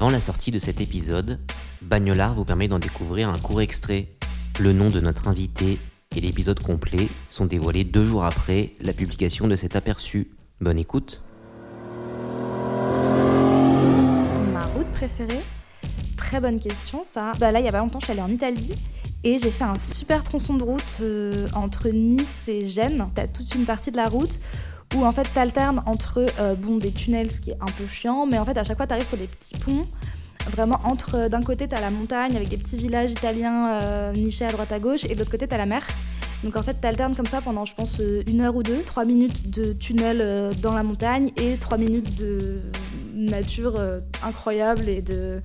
Avant la sortie de cet épisode, Bagnolard vous permet d'en découvrir un court extrait. Le nom de notre invité et l'épisode complet sont dévoilés deux jours après la publication de cet aperçu. Bonne écoute. Ma route préférée? Très bonne question ça. Bah là il y a pas longtemps je suis allée en Italie et j'ai fait un super tronçon de route euh, entre Nice et Gênes. T'as toute une partie de la route où en fait t'alternes entre euh, bon des tunnels ce qui est un peu chiant mais en fait à chaque fois t'arrives sur des petits ponts vraiment entre euh, d'un côté t'as la montagne avec des petits villages italiens euh, nichés à droite à gauche et de l'autre côté t'as la mer. Donc en fait t'alternes comme ça pendant je pense une heure ou deux trois minutes de tunnel dans la montagne et trois minutes de nature incroyable et de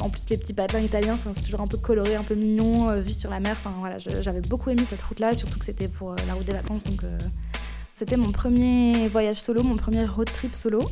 en plus les petits patelins italiens c'est toujours un peu coloré un peu mignon euh, vu sur la mer. Enfin voilà j'avais beaucoup aimé cette route là surtout que c'était pour la route des vacances donc c'était mon premier voyage solo, mon premier road trip solo.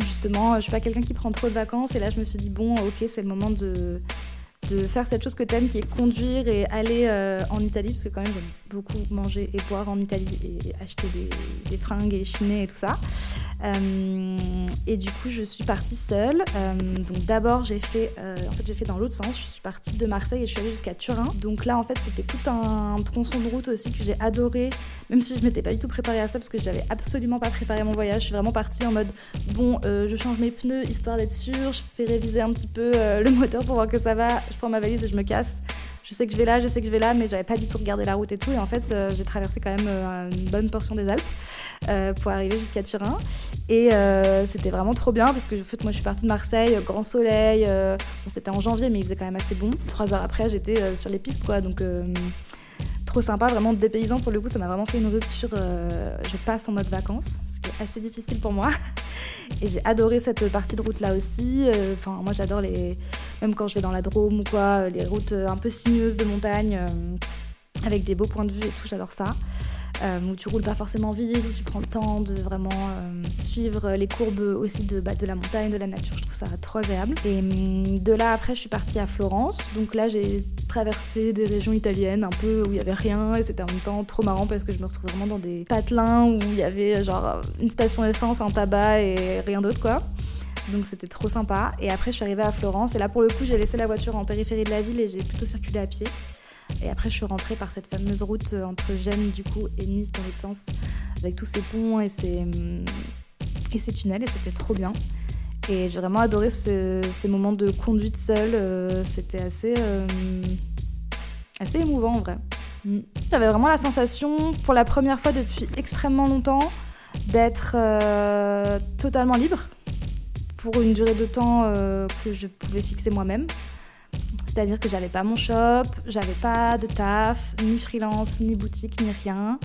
Justement, je suis pas quelqu'un qui prend trop de vacances et là je me suis dit bon, ok, c'est le moment de, faire cette chose que t'aimes qui est conduire et aller euh, en Italie parce que quand même beaucoup manger et boire en Italie et acheter des, des fringues et chiner et tout ça. Euh, et du coup, je suis partie seule. Euh, donc d'abord, j'ai fait, euh, en fait, j'ai fait dans l'autre sens. Je suis partie de Marseille et je suis allée jusqu'à Turin. Donc là, en fait, c'était tout un tronçon de route aussi que j'ai adoré, même si je m'étais pas du tout préparée à ça parce que j'avais absolument pas préparé mon voyage. Je suis vraiment partie en mode bon, je change mes pneus histoire d'être sûre. Je fais réviser un petit peu le moteur pour voir que ça va. Je prends ma valise et je me casse. Je sais que je vais là, je sais que je vais là, mais j'avais pas du tout regardé la route et tout. Et en fait, euh, j'ai traversé quand même euh, une bonne portion des Alpes euh, pour arriver jusqu'à Turin. Et c'était vraiment trop bien parce que en fait, moi, je suis partie de Marseille, grand soleil. bon, c'était en janvier, mais il faisait quand même assez bon. Trois heures après, j'étais sur les pistes, quoi. Donc, trop sympa, vraiment dépaysant pour le coup. Ça m'a vraiment fait une rupture. je passe en mode vacances, ce qui est assez difficile pour moi. Et j'ai adoré cette partie de route là aussi. Euh, Enfin, moi, j'adore les. Même quand je vais dans la Drôme ou quoi, euh, les routes euh, un peu sinueuses de montagne. avec des beaux points de vue et tout, j'adore ça. Euh, où tu roules pas forcément vite, où tu prends le temps de vraiment euh, suivre les courbes aussi de, bah, de la montagne, de la nature. Je trouve ça trop agréable. Et hum, de là, après, je suis partie à Florence. Donc là, j'ai traversé des régions italiennes un peu où il y avait rien. Et c'était en même temps trop marrant parce que je me retrouvais vraiment dans des patelins où il y avait genre une station essence, un tabac et rien d'autre, quoi. Donc c'était trop sympa. Et après, je suis arrivée à Florence. Et là, pour le coup, j'ai laissé la voiture en périphérie de la ville et j'ai plutôt circulé à pied. Et après, je suis rentrée par cette fameuse route euh, entre Gênes, du coup, et Nice dans l'autre sens, avec tous ces ponts et ces, hum, et ces tunnels. Et c'était trop bien. Et j'ai vraiment adoré ce- ces moments de conduite seule. euh, c'était assez, euh, assez émouvant en vrai. Mm. J'avais vraiment la sensation, pour la première fois depuis extrêmement longtemps, d'être euh, totalement libre pour une durée de temps que je pouvais fixer moi-même. C'est-à-dire que j'avais pas mon shop, j'avais pas de taf, ni freelance, ni boutique, ni rien.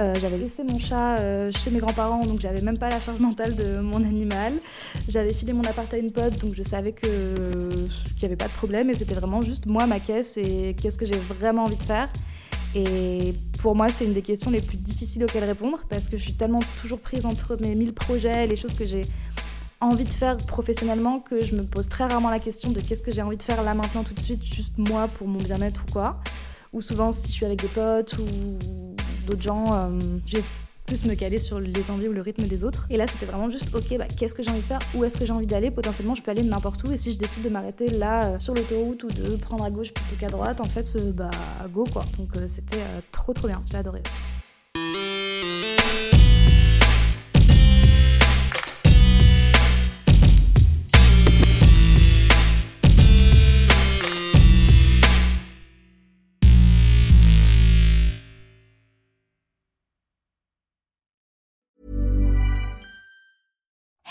Euh, j'avais laissé mon chat euh, chez mes grands-parents, donc j'avais même pas la charge mentale de mon animal. J'avais filé mon appart à une pote, donc je savais qu'il y avait pas de problème et c'était vraiment juste moi, ma caisse et qu'est-ce que j'ai vraiment envie de faire. Et pour moi, c'est une des questions les plus difficiles auxquelles répondre parce que je suis tellement toujours prise entre mes mille projets, les choses que j'ai envie de faire professionnellement que je me pose très rarement la question de qu'est-ce que j'ai envie de faire là maintenant tout de suite, juste moi pour mon bien-être ou quoi. Ou souvent si je suis avec des potes ou d'autres gens, euh, je vais plus me caler sur les envies ou le rythme des autres. Et là c'était vraiment juste ok, bah, qu'est-ce que j'ai envie de faire, où est-ce que j'ai envie d'aller, potentiellement je peux aller n'importe où et si je décide de m'arrêter là euh, sur l'autoroute ou de prendre à gauche plutôt qu'à droite, en fait euh, bah go quoi. Donc c'était trop trop bien, j'ai adoré.